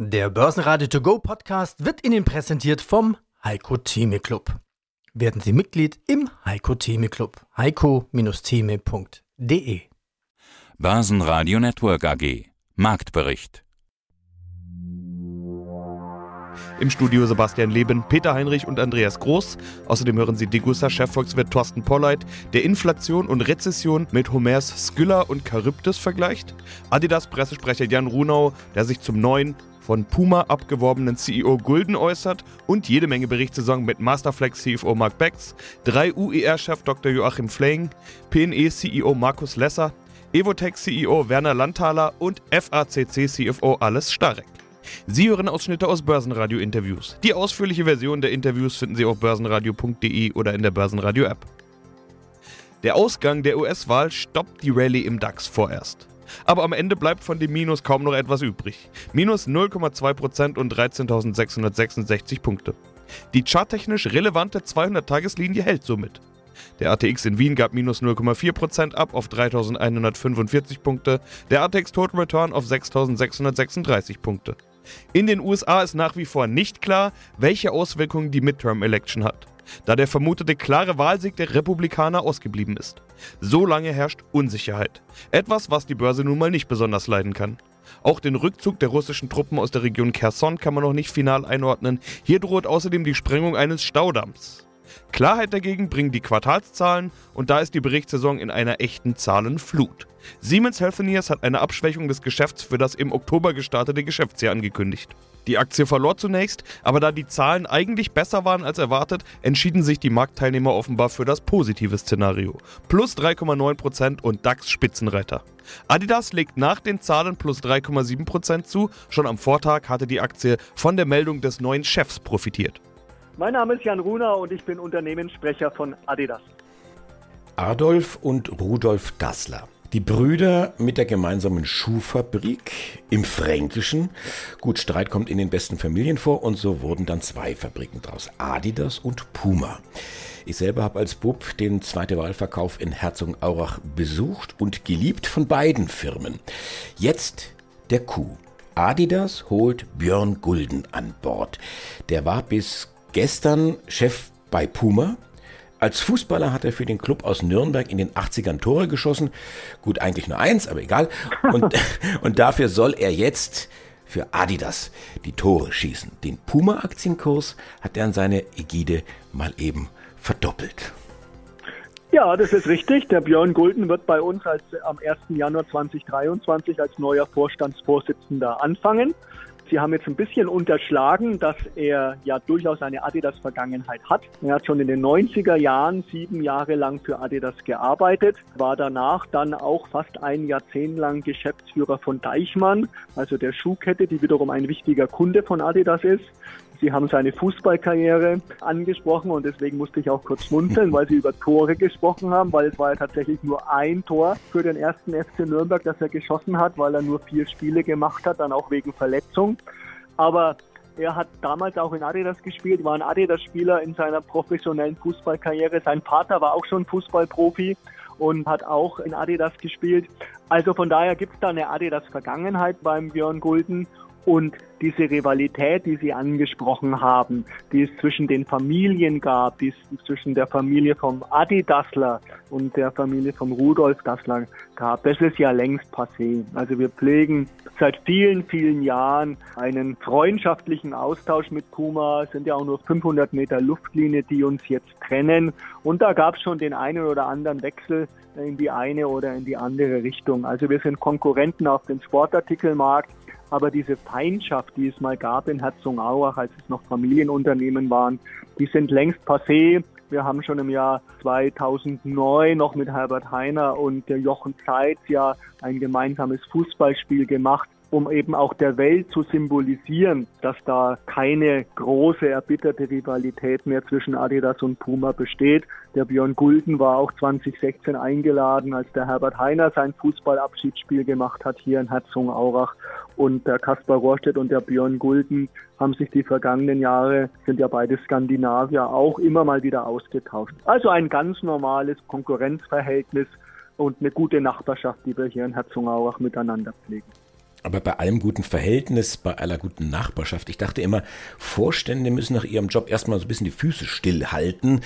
Der Börsenradio To Go Podcast wird Ihnen präsentiert vom Heiko Theme Club. Werden Sie Mitglied im Heiko Theme Club. heiko-theme.de Börsenradio Network AG Marktbericht Im Studio Sebastian Leben, Peter Heinrich und Andreas Groß. Außerdem hören Sie Degussa-Chefvolkswirt Thorsten Polleit, der Inflation und Rezession mit Homers Skylla und Charybdis vergleicht. Adidas-Pressesprecher Jan Runau, der sich zum neuen von Puma abgeworbenen CEO Gulden äußert und jede Menge Berichtssaison mit Masterflex CFO Mark Becks, 3 UER-Chef Dr. Joachim Fleing, PNE CEO Markus Lesser, Evotech CEO Werner Landthaler und FACC CFO Alles Starek. Sie hören Ausschnitte aus Börsenradio-Interviews. Die ausführliche Version der Interviews finden Sie auf börsenradio.de oder in der Börsenradio-App. Der Ausgang der US-Wahl stoppt die Rallye im DAX vorerst. Aber am Ende bleibt von dem Minus kaum noch etwas übrig. Minus 0,2% und 13.666 Punkte. Die charttechnisch relevante 200-Tageslinie hält somit. Der ATX in Wien gab minus 0,4% ab auf 3.145 Punkte, der ATX Total Return auf 6.636 Punkte. In den USA ist nach wie vor nicht klar, welche Auswirkungen die Midterm Election hat da der vermutete klare Wahlsieg der Republikaner ausgeblieben ist. So lange herrscht Unsicherheit. Etwas, was die Börse nun mal nicht besonders leiden kann. Auch den Rückzug der russischen Truppen aus der Region Kherson kann man noch nicht final einordnen. Hier droht außerdem die Sprengung eines Staudamms. Klarheit dagegen bringen die Quartalszahlen und da ist die Berichtssaison in einer echten Zahlenflut. Siemens Healthineers hat eine Abschwächung des Geschäfts für das im Oktober gestartete Geschäftsjahr angekündigt. Die Aktie verlor zunächst, aber da die Zahlen eigentlich besser waren als erwartet, entschieden sich die Marktteilnehmer offenbar für das positive Szenario. Plus 3,9% und DAX Spitzenreiter. Adidas legt nach den Zahlen plus 3,7% zu. Schon am Vortag hatte die Aktie von der Meldung des neuen Chefs profitiert. Mein Name ist Jan Runer und ich bin Unternehmenssprecher von Adidas. Adolf und Rudolf Dassler. Die Brüder mit der gemeinsamen Schuhfabrik im Fränkischen. Gut, Streit kommt in den besten Familien vor und so wurden dann zwei Fabriken draus. Adidas und Puma. Ich selber habe als Bub den zweiten Wahlverkauf in Herzogenaurach besucht und geliebt von beiden Firmen. Jetzt der Coup. Adidas holt Björn Gulden an Bord. Der war bis gestern Chef bei Puma als Fußballer hat er für den Club aus Nürnberg in den 80ern Tore geschossen. Gut, eigentlich nur eins, aber egal. Und, und dafür soll er jetzt für Adidas die Tore schießen. Den Puma-Aktienkurs hat er an seine Ägide mal eben verdoppelt. Ja, das ist richtig. Der Björn Gulden wird bei uns als, am 1. Januar 2023 als neuer Vorstandsvorsitzender anfangen. Sie haben jetzt ein bisschen unterschlagen, dass er ja durchaus eine Adidas-Vergangenheit hat. Er hat schon in den 90er Jahren sieben Jahre lang für Adidas gearbeitet, war danach dann auch fast ein Jahrzehnt lang Geschäftsführer von Deichmann, also der Schuhkette, die wiederum ein wichtiger Kunde von Adidas ist. Sie haben seine Fußballkarriere angesprochen und deswegen musste ich auch kurz schmunzeln, weil Sie über Tore gesprochen haben, weil es war ja tatsächlich nur ein Tor für den ersten FC Nürnberg, das er geschossen hat, weil er nur vier Spiele gemacht hat, dann auch wegen Verletzung. Aber er hat damals auch in Adidas gespielt, war ein Adidas-Spieler in seiner professionellen Fußballkarriere. Sein Vater war auch schon Fußballprofi und hat auch in Adidas gespielt. Also von daher gibt es da eine Adidas-Vergangenheit beim Björn Gulden und diese Rivalität, die Sie angesprochen haben, die es zwischen den Familien gab, die es zwischen der Familie vom Adi Dassler und der Familie vom Rudolf Dassler gab, das ist ja längst passé. Also wir pflegen seit vielen, vielen Jahren einen freundschaftlichen Austausch mit Puma. Es sind ja auch nur 500 Meter Luftlinie, die uns jetzt trennen. Und da gab es schon den einen oder anderen Wechsel in die eine oder in die andere Richtung. Also wir sind Konkurrenten auf dem Sportartikelmarkt. Aber diese Feindschaft, die es mal gab in Herzogenaurach, als es noch Familienunternehmen waren, die sind längst passé. Wir haben schon im Jahr 2009 noch mit Herbert Heiner und Jochen Zeitz ja ein gemeinsames Fußballspiel gemacht um eben auch der Welt zu symbolisieren, dass da keine große erbitterte Rivalität mehr zwischen Adidas und Puma besteht. Der Björn Gulden war auch 2016 eingeladen, als der Herbert Heiner sein Fußballabschiedsspiel gemacht hat hier in Herzogenaurach. Und der Kaspar Rohrstedt und der Björn Gulden haben sich die vergangenen Jahre, sind ja beide Skandinavier, auch immer mal wieder ausgetauscht. Also ein ganz normales Konkurrenzverhältnis und eine gute Nachbarschaft, die wir hier in Herzogenaurach miteinander pflegen. Aber bei allem guten Verhältnis, bei aller guten Nachbarschaft, ich dachte immer, Vorstände müssen nach ihrem Job erstmal so ein bisschen die Füße stillhalten,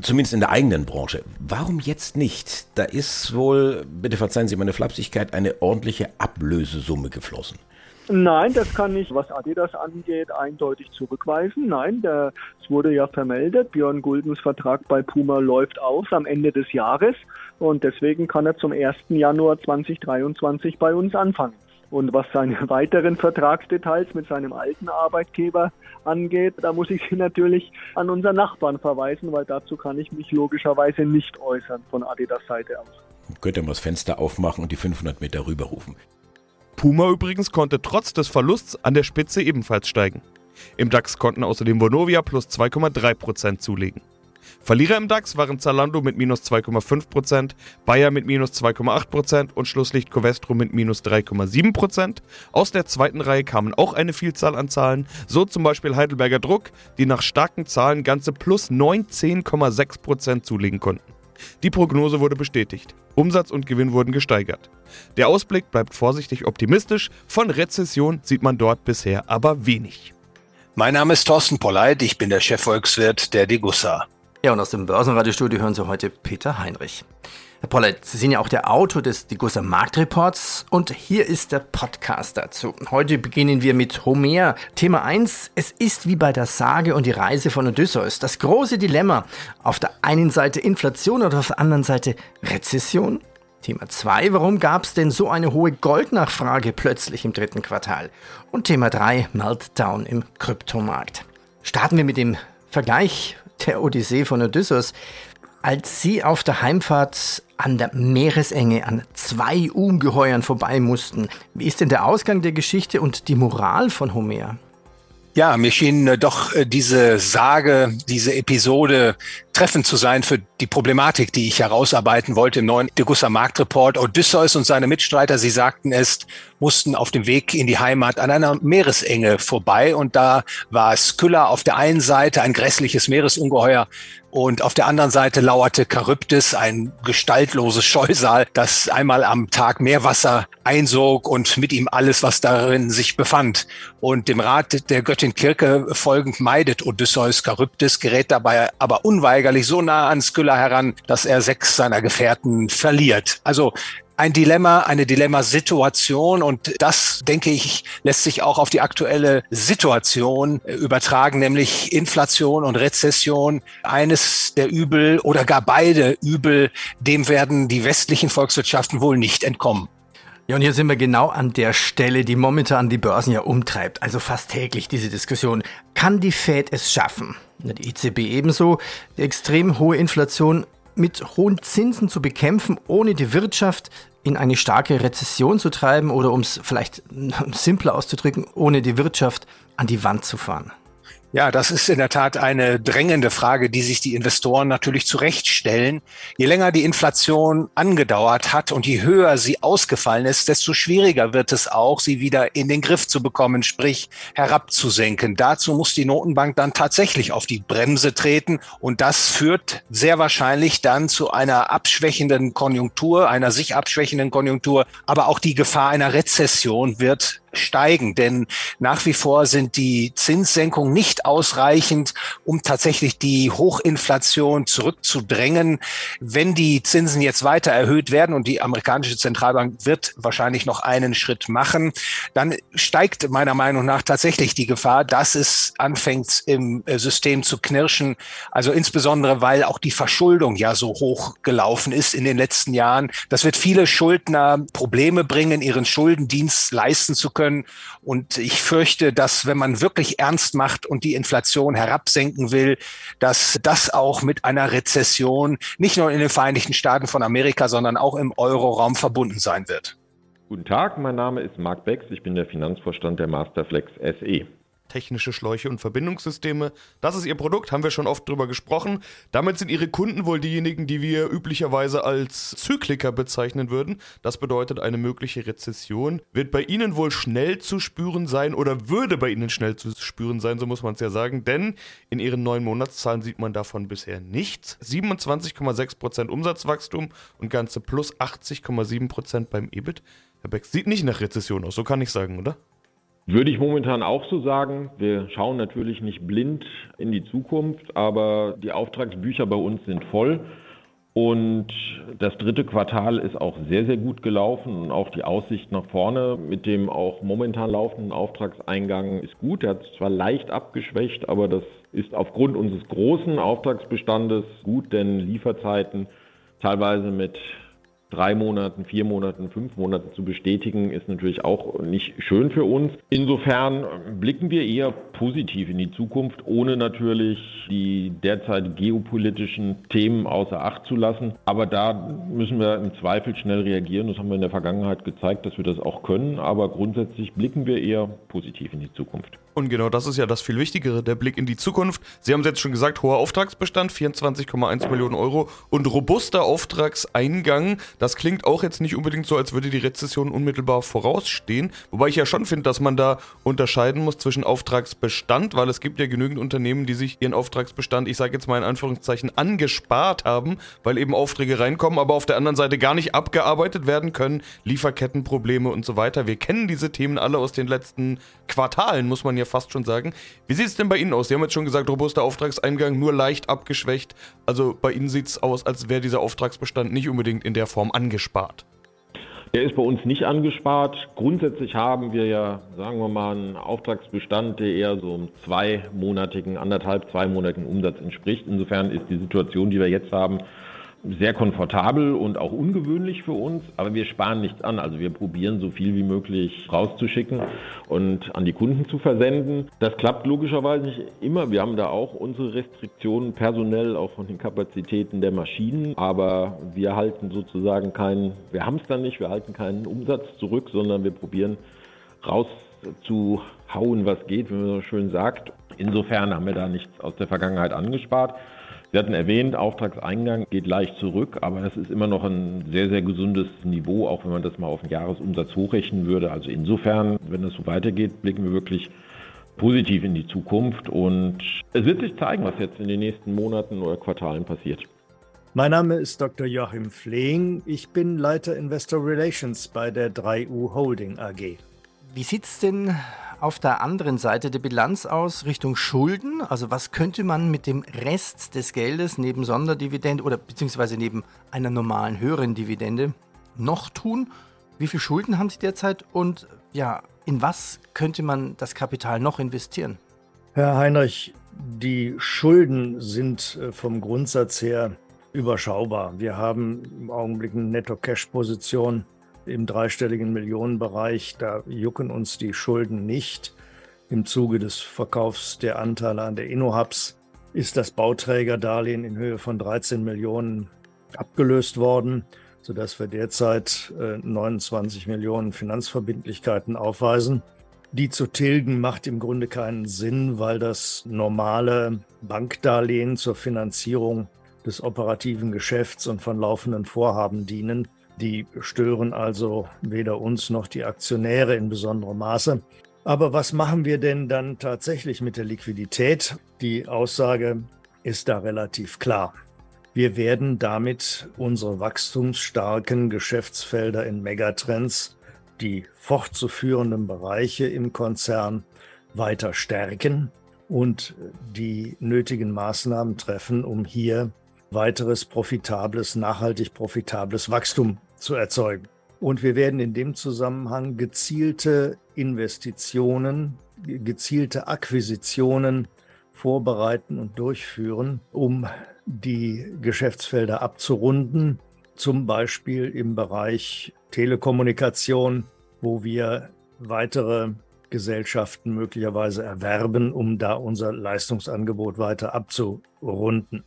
zumindest in der eigenen Branche. Warum jetzt nicht? Da ist wohl, bitte verzeihen Sie meine Flapsigkeit, eine ordentliche Ablösesumme geflossen. Nein, das kann ich, was Adidas angeht, eindeutig zurückweisen. Nein, es wurde ja vermeldet, Björn Guldens Vertrag bei Puma läuft aus am Ende des Jahres und deswegen kann er zum 1. Januar 2023 bei uns anfangen. Und was seine weiteren Vertragsdetails mit seinem alten Arbeitgeber angeht, da muss ich Sie natürlich an unseren Nachbarn verweisen, weil dazu kann ich mich logischerweise nicht äußern von Adidas Seite aus. Könnt ihr mal das Fenster aufmachen und die 500 Meter rüberrufen. Puma übrigens konnte trotz des Verlusts an der Spitze ebenfalls steigen. Im DAX konnten außerdem Vonovia plus 2,3% zulegen. Verlierer im DAX waren Zalando mit minus 2,5%, Bayer mit minus 2,8% und Schlusslicht Covestro mit minus 3,7%. Aus der zweiten Reihe kamen auch eine Vielzahl an Zahlen, so zum Beispiel Heidelberger Druck, die nach starken Zahlen ganze plus 19,6% zulegen konnten. Die Prognose wurde bestätigt. Umsatz und Gewinn wurden gesteigert. Der Ausblick bleibt vorsichtig optimistisch, von Rezession sieht man dort bisher aber wenig. Mein Name ist Thorsten Polleit, ich bin der Chefvolkswirt der Degussa. Ja, und aus dem Börsenradiostudio hören Sie heute Peter Heinrich. Herr Pollert, Sie sind ja auch der Autor des Degussa Marktreports und hier ist der Podcast dazu. Heute beginnen wir mit Homer. Thema 1. Es ist wie bei der Sage und die Reise von Odysseus. Das große Dilemma. Auf der einen Seite Inflation und auf der anderen Seite Rezession. Thema 2. Warum gab es denn so eine hohe Goldnachfrage plötzlich im dritten Quartal? Und Thema 3. Meltdown im Kryptomarkt. Starten wir mit dem Vergleich der Odyssee von Odysseus, als sie auf der Heimfahrt an der Meeresenge an zwei Ungeheuern vorbei mussten. Wie ist denn der Ausgang der Geschichte und die Moral von Homer? Ja, mir schien äh, doch äh, diese Sage, diese Episode treffend zu sein für die Problematik, die ich herausarbeiten wollte im neuen Degussa Marktreport. Odysseus und seine Mitstreiter, sie sagten es, mussten auf dem Weg in die Heimat an einer Meeresenge vorbei und da war Skylla auf der einen Seite ein grässliches Meeresungeheuer und auf der anderen Seite lauerte Charybdis, ein gestaltloses Scheusal, das einmal am Tag Meerwasser einsog und mit ihm alles, was darin sich befand. Und dem Rat der Göttin Kirke folgend meidet Odysseus Charybdis, gerät dabei aber unweigerlich so nah an Skylla heran, dass er sechs seiner Gefährten verliert. Also ein Dilemma, eine Dilemmasituation und das, denke ich, lässt sich auch auf die aktuelle Situation äh, übertragen, nämlich Inflation und Rezession. Eines der Übel oder gar beide Übel, dem werden die westlichen Volkswirtschaften wohl nicht entkommen. Ja, und hier sind wir genau an der Stelle, die momentan die Börsen ja umtreibt, also fast täglich diese Diskussion. Kann die Fed es schaffen? Die EZB ebenso, die extrem hohe Inflation mit hohen Zinsen zu bekämpfen, ohne die Wirtschaft in eine starke Rezession zu treiben oder um es vielleicht simpler auszudrücken, ohne die Wirtschaft an die Wand zu fahren? Ja, das ist in der Tat eine drängende Frage, die sich die Investoren natürlich zurechtstellen. Je länger die Inflation angedauert hat und je höher sie ausgefallen ist, desto schwieriger wird es auch, sie wieder in den Griff zu bekommen, sprich herabzusenken. Dazu muss die Notenbank dann tatsächlich auf die Bremse treten und das führt sehr wahrscheinlich dann zu einer abschwächenden Konjunktur, einer sich abschwächenden Konjunktur, aber auch die Gefahr einer Rezession wird steigen, denn nach wie vor sind die Zinssenkungen nicht ausreichend, um tatsächlich die Hochinflation zurückzudrängen. Wenn die Zinsen jetzt weiter erhöht werden und die amerikanische Zentralbank wird wahrscheinlich noch einen Schritt machen, dann steigt meiner Meinung nach tatsächlich die Gefahr, dass es anfängt im äh, System zu knirschen. Also insbesondere, weil auch die Verschuldung ja so hoch gelaufen ist in den letzten Jahren. Das wird viele Schuldner Probleme bringen, ihren Schuldendienst leisten zu können. Und ich fürchte, dass wenn man wirklich ernst macht und die Inflation herabsenken will, dass das auch mit einer Rezession nicht nur in den Vereinigten Staaten von Amerika, sondern auch im Euroraum verbunden sein wird. Guten Tag, mein Name ist Marc Becks, ich bin der Finanzvorstand der Masterflex SE technische Schläuche und Verbindungssysteme. Das ist ihr Produkt, haben wir schon oft drüber gesprochen. Damit sind ihre Kunden wohl diejenigen, die wir üblicherweise als Zykliker bezeichnen würden. Das bedeutet, eine mögliche Rezession wird bei ihnen wohl schnell zu spüren sein oder würde bei ihnen schnell zu spüren sein, so muss man es ja sagen, denn in ihren neuen Monatszahlen sieht man davon bisher nichts. 27,6% Umsatzwachstum und ganze plus 80,7% beim EBIT. Herr Beck, sieht nicht nach Rezession aus, so kann ich sagen, oder? Würde ich momentan auch so sagen. Wir schauen natürlich nicht blind in die Zukunft, aber die Auftragsbücher bei uns sind voll. Und das dritte Quartal ist auch sehr, sehr gut gelaufen und auch die Aussicht nach vorne mit dem auch momentan laufenden Auftragseingang ist gut. Er hat zwar leicht abgeschwächt, aber das ist aufgrund unseres großen Auftragsbestandes gut, denn Lieferzeiten teilweise mit drei Monaten, vier Monaten, fünf Monaten zu bestätigen, ist natürlich auch nicht schön für uns. Insofern blicken wir eher positiv in die Zukunft, ohne natürlich die derzeit geopolitischen Themen außer Acht zu lassen. Aber da müssen wir im Zweifel schnell reagieren. Das haben wir in der Vergangenheit gezeigt, dass wir das auch können. Aber grundsätzlich blicken wir eher positiv in die Zukunft. Und genau das ist ja das viel Wichtigere, der Blick in die Zukunft. Sie haben es jetzt schon gesagt, hoher Auftragsbestand, 24,1 Millionen Euro und robuster Auftragseingang. Das klingt auch jetzt nicht unbedingt so, als würde die Rezession unmittelbar vorausstehen. Wobei ich ja schon finde, dass man da unterscheiden muss zwischen Auftragsbestand, weil es gibt ja genügend Unternehmen, die sich ihren Auftragsbestand, ich sage jetzt mal in Anführungszeichen, angespart haben, weil eben Aufträge reinkommen, aber auf der anderen Seite gar nicht abgearbeitet werden können. Lieferkettenprobleme und so weiter. Wir kennen diese Themen alle aus den letzten Quartalen, muss man ja fast schon sagen. Wie sieht es denn bei Ihnen aus? Sie haben jetzt schon gesagt, robuster Auftragseingang, nur leicht abgeschwächt. Also bei Ihnen sieht es aus, als wäre dieser Auftragsbestand nicht unbedingt in der Form angespart. Der ist bei uns nicht angespart. Grundsätzlich haben wir ja, sagen wir mal, einen Auftragsbestand, der eher so einem zweimonatigen, anderthalb, zweimonatigen Umsatz entspricht. Insofern ist die Situation, die wir jetzt haben, sehr komfortabel und auch ungewöhnlich für uns, aber wir sparen nichts an. Also wir probieren so viel wie möglich rauszuschicken und an die Kunden zu versenden. Das klappt logischerweise nicht immer. Wir haben da auch unsere Restriktionen personell, auch von den Kapazitäten der Maschinen, aber wir halten sozusagen keinen, wir haben es dann nicht, wir halten keinen Umsatz zurück, sondern wir probieren rauszuhauen, was geht, wie man so schön sagt. Insofern haben wir da nichts aus der Vergangenheit angespart. Sie hatten erwähnt, Auftragseingang geht leicht zurück, aber das ist immer noch ein sehr, sehr gesundes Niveau, auch wenn man das mal auf den Jahresumsatz hochrechnen würde. Also insofern, wenn das so weitergeht, blicken wir wirklich positiv in die Zukunft und es wird sich zeigen, was jetzt in den nächsten Monaten oder Quartalen passiert. Mein Name ist Dr. Joachim Flehing. Ich bin Leiter Investor Relations bei der 3U Holding AG. Wie sieht es denn auf der anderen Seite der Bilanz aus Richtung Schulden? Also was könnte man mit dem Rest des Geldes neben Sonderdividende oder beziehungsweise neben einer normalen höheren Dividende noch tun? Wie viel Schulden haben Sie derzeit und ja, in was könnte man das Kapital noch investieren? Herr Heinrich, die Schulden sind äh, vom Grundsatz her überschaubar. Wir haben im Augenblick eine Netto-Cash-Position im dreistelligen Millionenbereich. Da jucken uns die Schulden nicht. Im Zuge des Verkaufs der Anteile an der InnoHubs ist das Bauträgerdarlehen in Höhe von 13 Millionen abgelöst worden, sodass wir derzeit 29 äh, Millionen Finanzverbindlichkeiten aufweisen. Die zu tilgen macht im Grunde keinen Sinn, weil das normale Bankdarlehen zur Finanzierung des operativen Geschäfts und von laufenden Vorhaben dienen. Die stören also weder uns noch die Aktionäre in besonderem Maße. Aber was machen wir denn dann tatsächlich mit der Liquidität? Die Aussage ist da relativ klar. Wir werden damit unsere wachstumsstarken Geschäftsfelder in Megatrends, die fortzuführenden Bereiche im Konzern weiter stärken und die nötigen Maßnahmen treffen, um hier weiteres profitables, nachhaltig profitables Wachstum zu erzeugen. Und wir werden in dem Zusammenhang gezielte Investitionen, gezielte Akquisitionen vorbereiten und durchführen, um die Geschäftsfelder abzurunden, zum Beispiel im Bereich Telekommunikation, wo wir weitere Gesellschaften möglicherweise erwerben, um da unser Leistungsangebot weiter abzurunden.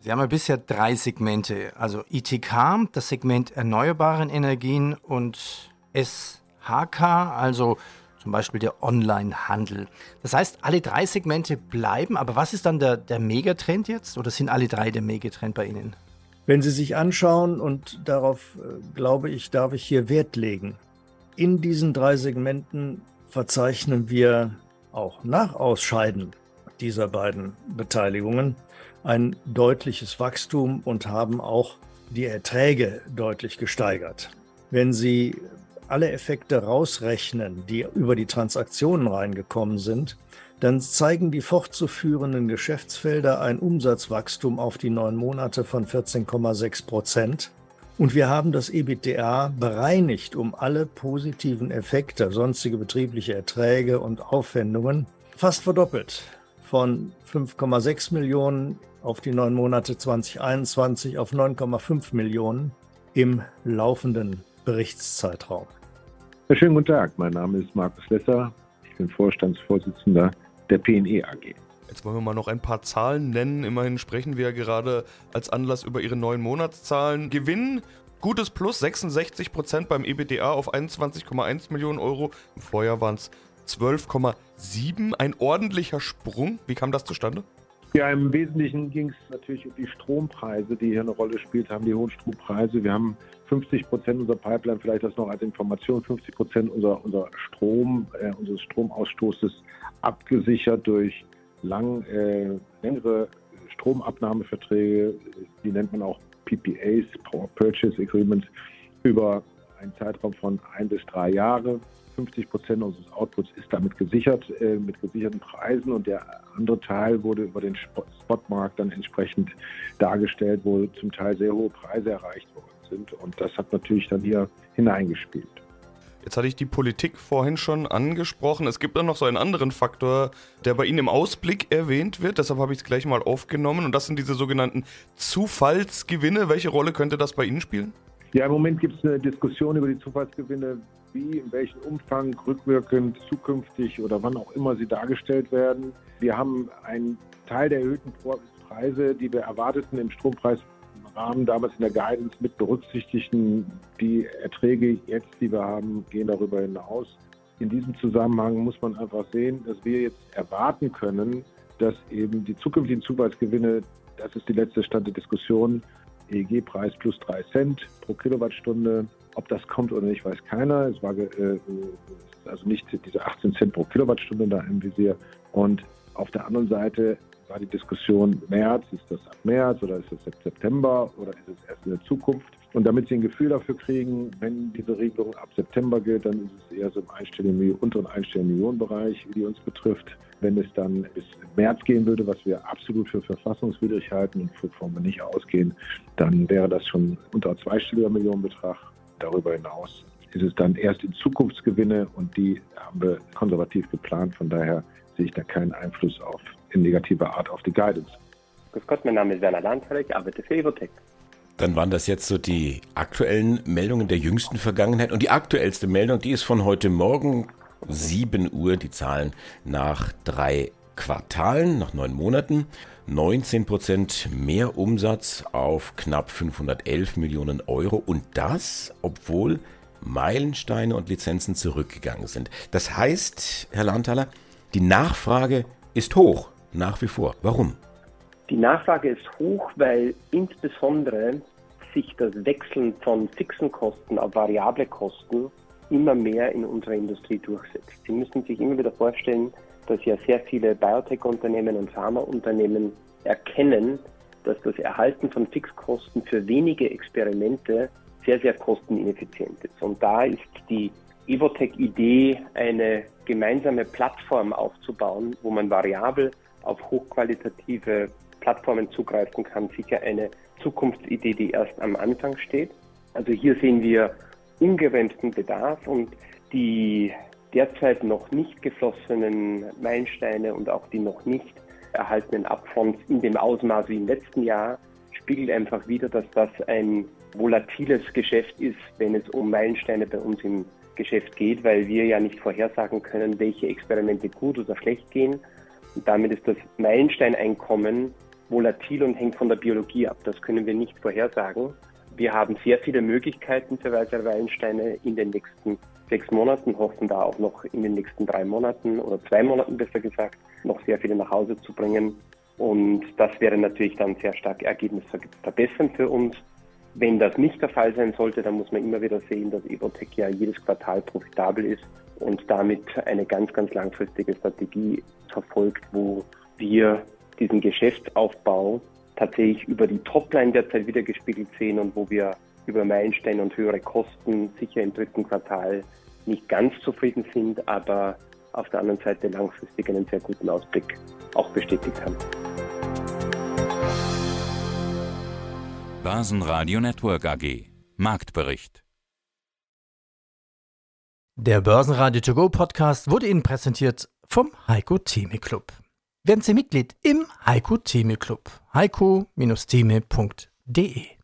Sie haben ja bisher drei Segmente, also ITK, das Segment erneuerbaren Energien und SHK, also zum Beispiel der Onlinehandel. Das heißt, alle drei Segmente bleiben, aber was ist dann der, der Megatrend jetzt oder sind alle drei der Megatrend bei Ihnen? Wenn Sie sich anschauen, und darauf äh, glaube ich, darf ich hier Wert legen, in diesen drei Segmenten verzeichnen wir auch nach Ausscheiden dieser beiden Beteiligungen ein deutliches Wachstum und haben auch die Erträge deutlich gesteigert. Wenn Sie alle Effekte rausrechnen, die über die Transaktionen reingekommen sind, dann zeigen die fortzuführenden Geschäftsfelder ein Umsatzwachstum auf die neun Monate von 14,6 Prozent. Und wir haben das EBITDA bereinigt um alle positiven Effekte, sonstige betriebliche Erträge und Aufwendungen, fast verdoppelt. Von 5,6 Millionen auf die neun Monate 2021 auf 9,5 Millionen im laufenden Berichtszeitraum. schönen guten Tag. Mein Name ist Markus Lesser. Ich bin Vorstandsvorsitzender der PNE AG. Jetzt wollen wir mal noch ein paar Zahlen nennen. Immerhin sprechen wir ja gerade als Anlass über Ihre neuen Monatszahlen. Gewinn, gutes Plus, 66 Prozent beim EBDA auf 21,1 Millionen Euro. Im Vorjahr waren es 12,7. Ein ordentlicher Sprung. Wie kam das zustande? Ja, im Wesentlichen ging es natürlich um die Strompreise, die hier eine Rolle spielt haben, die hohen Strompreise. Wir haben 50 Prozent unserer Pipeline, vielleicht das noch als Information, 50 Prozent unserer, unserer Strom, äh, unseres Stromausstoßes abgesichert durch lang, äh, längere Stromabnahmeverträge, die nennt man auch PPAs, Power Purchase Agreements, über einen Zeitraum von ein bis drei Jahre. 50 Prozent unseres Outputs ist damit gesichert, äh, mit gesicherten Preisen und der andere Teil wurde über den Spotmarkt dann entsprechend dargestellt, wo zum Teil sehr hohe Preise erreicht worden sind. Und das hat natürlich dann hier hineingespielt. Jetzt hatte ich die Politik vorhin schon angesprochen. Es gibt dann noch so einen anderen Faktor, der bei Ihnen im Ausblick erwähnt wird. Deshalb habe ich es gleich mal aufgenommen. Und das sind diese sogenannten Zufallsgewinne. Welche Rolle könnte das bei Ihnen spielen? Ja, im Moment gibt es eine Diskussion über die Zufallsgewinne, wie, in welchem Umfang, rückwirkend, zukünftig oder wann auch immer sie dargestellt werden. Wir haben einen Teil der erhöhten Preise, die wir erwarteten im Strompreis Rahmen damals in der Guidance mit berücksichtigten. Die Erträge jetzt, die wir haben, gehen darüber hinaus. In diesem Zusammenhang muss man einfach sehen, dass wir jetzt erwarten können, dass eben die zukünftigen Zufallsgewinne, das ist die letzte Stand der Diskussion, EEG-Preis plus drei Cent pro Kilowattstunde. Ob das kommt oder nicht, weiß keiner. Es war äh, also nicht diese 18 Cent pro Kilowattstunde da im Visier. Und auf der anderen Seite war die Diskussion März, ist das ab März oder ist das ab September oder ist es erst in der Zukunft? Und damit Sie ein Gefühl dafür kriegen, wenn diese Regelung ab September gilt, dann ist es eher so im einstelligen, unteren einstelligen Millionenbereich, die uns betrifft. Wenn es dann bis März gehen würde, was wir absolut für verfassungswidrig halten und wovon wir nicht ausgehen, dann wäre das schon unter zweistelliger Millionenbetrag. Darüber hinaus ist es dann erst in Zukunftsgewinne und die haben wir konservativ geplant. Von daher sehe ich da keinen Einfluss auf in negativer Art auf die Guidance. Grüß Gott, mein Name ist Werner Landfeld, ich arbeite für Evotech. Dann waren das jetzt so die aktuellen Meldungen der jüngsten Vergangenheit. Und die aktuellste Meldung, die ist von heute Morgen, 7 Uhr, die Zahlen nach drei Quartalen, nach neun Monaten. 19 Prozent mehr Umsatz auf knapp 511 Millionen Euro. Und das, obwohl Meilensteine und Lizenzen zurückgegangen sind. Das heißt, Herr Landthaler, die Nachfrage ist hoch nach wie vor. Warum? Die Nachfrage ist hoch, weil insbesondere sich das Wechseln von fixen Kosten auf variable Kosten immer mehr in unserer Industrie durchsetzt. Sie müssen sich immer wieder vorstellen, dass ja sehr viele Biotech-Unternehmen und Pharmaunternehmen erkennen, dass das Erhalten von Fixkosten für wenige Experimente sehr, sehr kostenineffizient ist. Und da ist die Evotech-Idee, eine gemeinsame Plattform aufzubauen, wo man variabel auf hochqualitative Plattformen zugreifen kann, sicher eine Zukunftsidee, die erst am Anfang steht. Also hier sehen wir ungebremsten Bedarf und die derzeit noch nicht geflossenen Meilensteine und auch die noch nicht erhaltenen Upfronts in dem Ausmaß wie im letzten Jahr spiegelt einfach wieder, dass das ein volatiles Geschäft ist, wenn es um Meilensteine bei uns im Geschäft geht, weil wir ja nicht vorhersagen können, welche Experimente gut oder schlecht gehen. Und damit ist das Meilensteineinkommen volatil und hängt von der Biologie ab. Das können wir nicht vorhersagen. Wir haben sehr viele Möglichkeiten für weitere Meilensteine in den nächsten sechs Monaten, hoffen da auch noch in den nächsten drei Monaten oder zwei Monaten besser gesagt, noch sehr viele nach Hause zu bringen. Und das wäre natürlich dann sehr stark Ergebnisse verbessern für uns. Wenn das nicht der Fall sein sollte, dann muss man immer wieder sehen, dass Evotech ja jedes Quartal profitabel ist und damit eine ganz, ganz langfristige Strategie verfolgt, wo wir diesen Geschäftsaufbau tatsächlich über die Topline derzeit wieder gespiegelt sehen und wo wir über Meilensteine und höhere Kosten sicher im dritten Quartal nicht ganz zufrieden sind, aber auf der anderen Seite langfristig einen sehr guten Ausblick auch bestätigt haben. Börsenradio Network AG Marktbericht Der Börsenradio To Go Podcast wurde Ihnen präsentiert vom Heiko Theme Club. Werden Sie Mitglied im Heiko Theme Club. heiko-theme.de